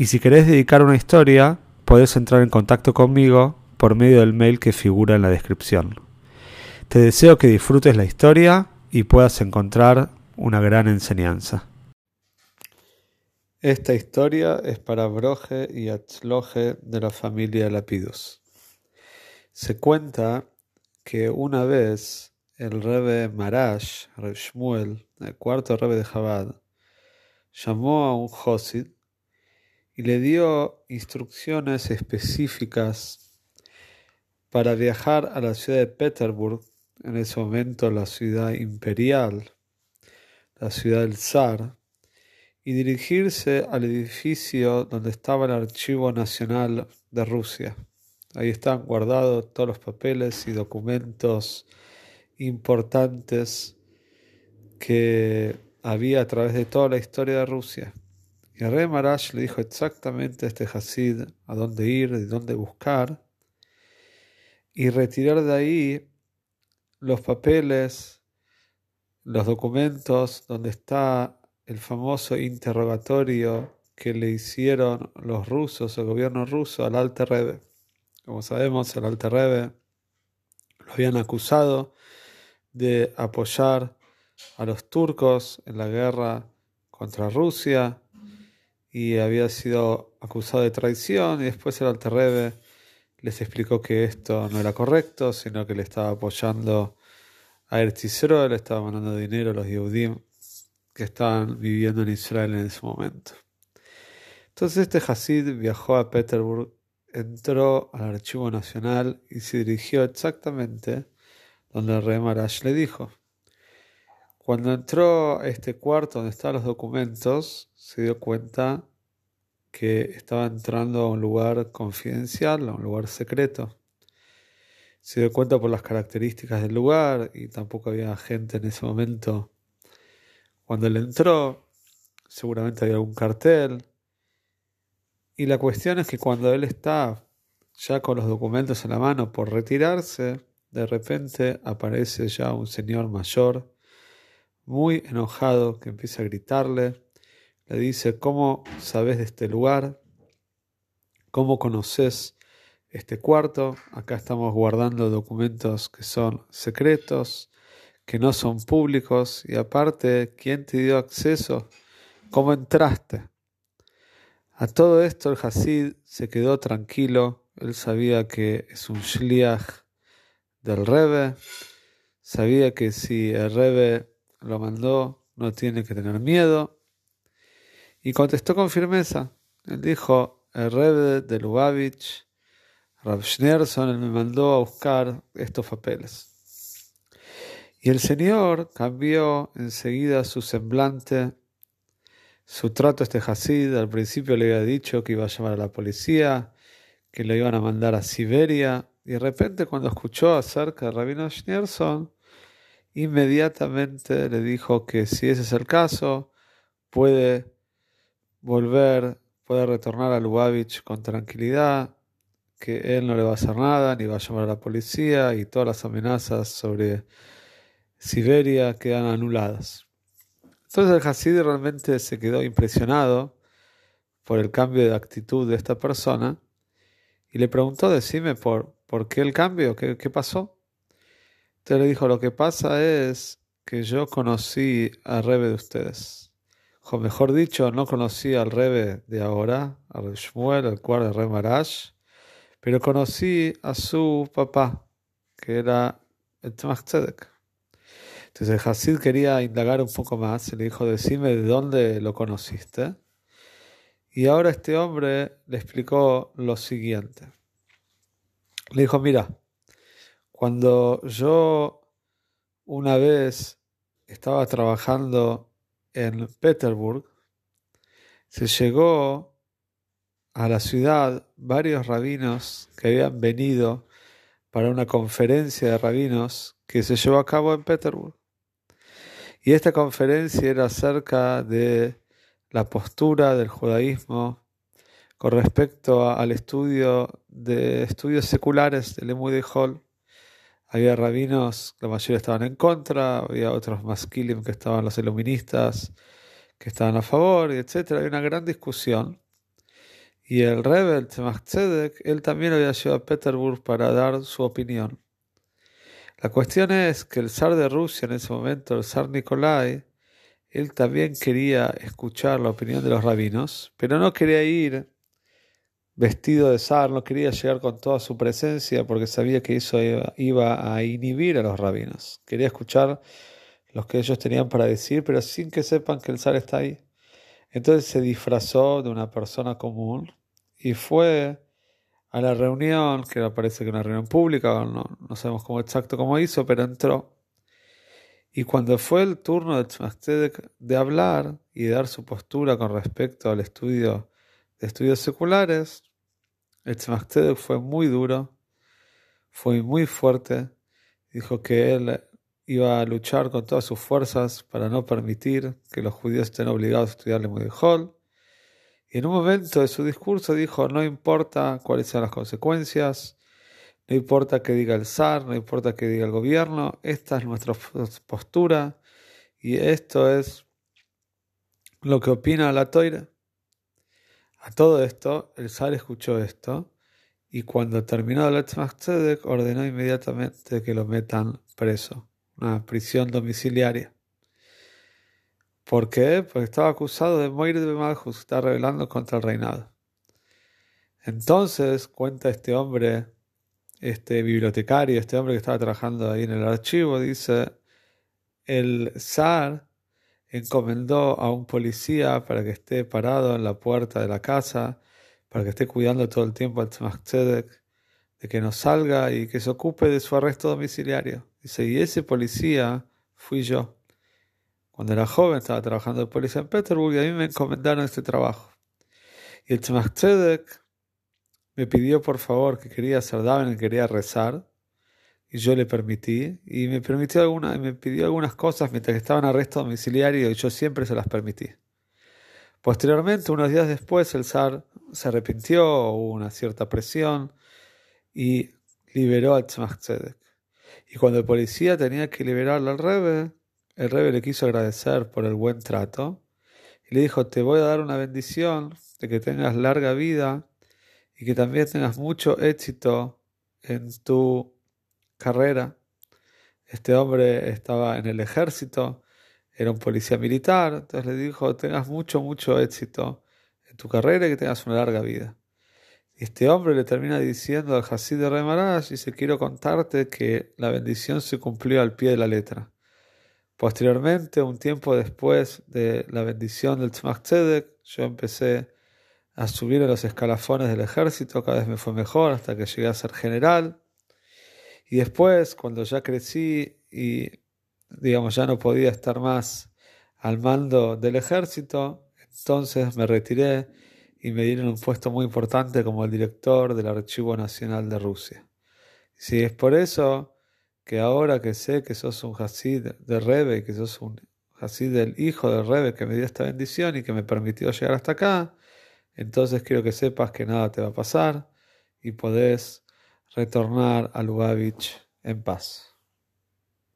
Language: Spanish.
y si querés dedicar una historia, podés entrar en contacto conmigo por medio del mail que figura en la descripción. Te deseo que disfrutes la historia y puedas encontrar una gran enseñanza. Esta historia es para Broje y Atzloje de la familia Lapidus. Se cuenta que una vez el Rebbe Marash, Reb Shmuel, el cuarto Rebbe de Chabad, llamó a un Josid y le dio instrucciones específicas para viajar a la ciudad de Petersburg, en ese momento la ciudad imperial, la ciudad del zar, y dirigirse al edificio donde estaba el Archivo Nacional de Rusia. Ahí están guardados todos los papeles y documentos importantes que había a través de toda la historia de Rusia. Y rey Marash le dijo exactamente a este Hasid a dónde ir, y dónde buscar, y retirar de ahí los papeles, los documentos donde está el famoso interrogatorio que le hicieron los rusos, el gobierno ruso, al Alte Rebbe. Como sabemos, el Alte Rebbe lo habían acusado de apoyar a los turcos en la guerra contra Rusia y había sido acusado de traición y después el Alte Rebbe les explicó que esto no era correcto, sino que le estaba apoyando a Eretz le estaba mandando dinero a los Yehudim que estaban viviendo en Israel en ese momento. Entonces este Hasid viajó a Petersburg, entró al Archivo Nacional y se dirigió exactamente donde el rey Marash le dijo. Cuando entró a este cuarto donde estaban los documentos, se dio cuenta que estaba entrando a un lugar confidencial, a un lugar secreto. Se dio cuenta por las características del lugar y tampoco había gente en ese momento. Cuando él entró, seguramente había algún cartel. Y la cuestión es que cuando él está ya con los documentos en la mano por retirarse, de repente aparece ya un señor mayor, muy enojado, que empieza a gritarle le dice, ¿cómo sabes de este lugar? ¿Cómo conoces este cuarto? Acá estamos guardando documentos que son secretos, que no son públicos y aparte, ¿quién te dio acceso? ¿Cómo entraste? A todo esto el Hasid se quedó tranquilo, él sabía que es un shliach del Rebe, sabía que si el Rebe lo mandó no tiene que tener miedo y contestó con firmeza. Él dijo, el Rebbe de Lubavitch, Rav Schneerson, él me mandó a buscar estos papeles. Y el Señor cambió enseguida su semblante, su trato a este Hasid. Al principio le había dicho que iba a llamar a la policía, que lo iban a mandar a Siberia. Y de repente, cuando escuchó acerca de Rabino Schneerson, inmediatamente le dijo que si ese es el caso, puede volver, puede retornar a Lubavitch con tranquilidad, que él no le va a hacer nada, ni va a llamar a la policía y todas las amenazas sobre Siberia quedan anuladas. Entonces el Hasid realmente se quedó impresionado por el cambio de actitud de esta persona y le preguntó, decime, ¿por, ¿por qué el cambio? ¿Qué, ¿Qué pasó? Entonces le dijo, lo que pasa es que yo conocí al Rebe de ustedes o mejor dicho, no conocí al Rebe de ahora, al Shmuel, el cual el Rebe Marash, pero conocí a su papá, que era el Tzemach Tzedek. Entonces Hasid quería indagar un poco más y le dijo, decime de dónde lo conociste. Y ahora este hombre le explicó lo siguiente. Le dijo, mira, cuando yo una vez estaba trabajando en Petersburg, se llegó a la ciudad varios rabinos que habían venido para una conferencia de rabinos que se llevó a cabo en Petersburg. Y esta conferencia era acerca de la postura del judaísmo con respecto al estudio de estudios seculares del Emude Hall. Había rabinos, la mayoría estaban en contra, había otros masquilim que estaban los iluministas, que estaban a favor, etc. Había una gran discusión. Y el rebel Tzemach él también había llegado a Petersburg para dar su opinión. La cuestión es que el zar de Rusia en ese momento, el zar Nikolai, él también quería escuchar la opinión de los rabinos, pero no quería ir vestido de zar, no quería llegar con toda su presencia porque sabía que eso iba a inhibir a los rabinos. Quería escuchar los que ellos tenían para decir, pero sin que sepan que el zar está ahí. Entonces se disfrazó de una persona común y fue a la reunión, que parece que una reunión pública, no, no sabemos cómo exacto cómo hizo, pero entró. Y cuando fue el turno de Tzemach de hablar y dar su postura con respecto al estudio de estudios seculares, el Tzemach fue muy duro, fue muy fuerte, dijo que él iba a luchar con todas sus fuerzas para no permitir que los judíos estén obligados a estudiar el Hall. Y en un momento de su discurso dijo, no importa cuáles sean las consecuencias, no importa que diga el zar, no importa que diga el gobierno, esta es nuestra postura y esto es lo que opina la toira. A todo esto, el zar escuchó esto y cuando terminó el Tzedek ordenó inmediatamente que lo metan preso una prisión domiciliaria. ¿Por qué? Porque estaba acusado de morir de Malchus, está rebelando contra el reinado. Entonces cuenta este hombre, este bibliotecario, este hombre que estaba trabajando ahí en el archivo, dice, el zar encomendó a un policía para que esté parado en la puerta de la casa, para que esté cuidando todo el tiempo al Tzemach de que no salga y que se ocupe de su arresto domiciliario. Dice, y ese policía fui yo. Cuando era joven estaba trabajando de policía en Petersburg y a mí me encomendaron este trabajo. Y el Tzemach me pidió por favor que quería hacer daven, que quería rezar. Y yo le permití. Y me, permitió alguna, me pidió algunas cosas mientras que estaba en arresto domiciliario y yo siempre se las permití. Posteriormente, unos días después, el zar se arrepintió, hubo una cierta presión y liberó al Tzemach y cuando el policía tenía que liberarlo al Rebe, el Rebe le quiso agradecer por el buen trato y le dijo, te voy a dar una bendición de que tengas larga vida y que también tengas mucho éxito en tu carrera. Este hombre estaba en el ejército, era un policía militar, entonces le dijo, tengas mucho, mucho éxito en tu carrera y que tengas una larga vida este hombre le termina diciendo al Hasid de Remarash, dice, quiero contarte que la bendición se cumplió al pie de la letra. Posteriormente, un tiempo después de la bendición del Tzmach yo empecé a subir en los escalafones del ejército, cada vez me fue mejor hasta que llegué a ser general. Y después, cuando ya crecí y, digamos, ya no podía estar más al mando del ejército, entonces me retiré y me dieron un puesto muy importante como el director del Archivo Nacional de Rusia. Si es por eso que ahora que sé que sos un Hasid de Rebe, que sos un Hasid del hijo de Rebe que me dio esta bendición y que me permitió llegar hasta acá, entonces quiero que sepas que nada te va a pasar y podés retornar a Lubavitch en paz.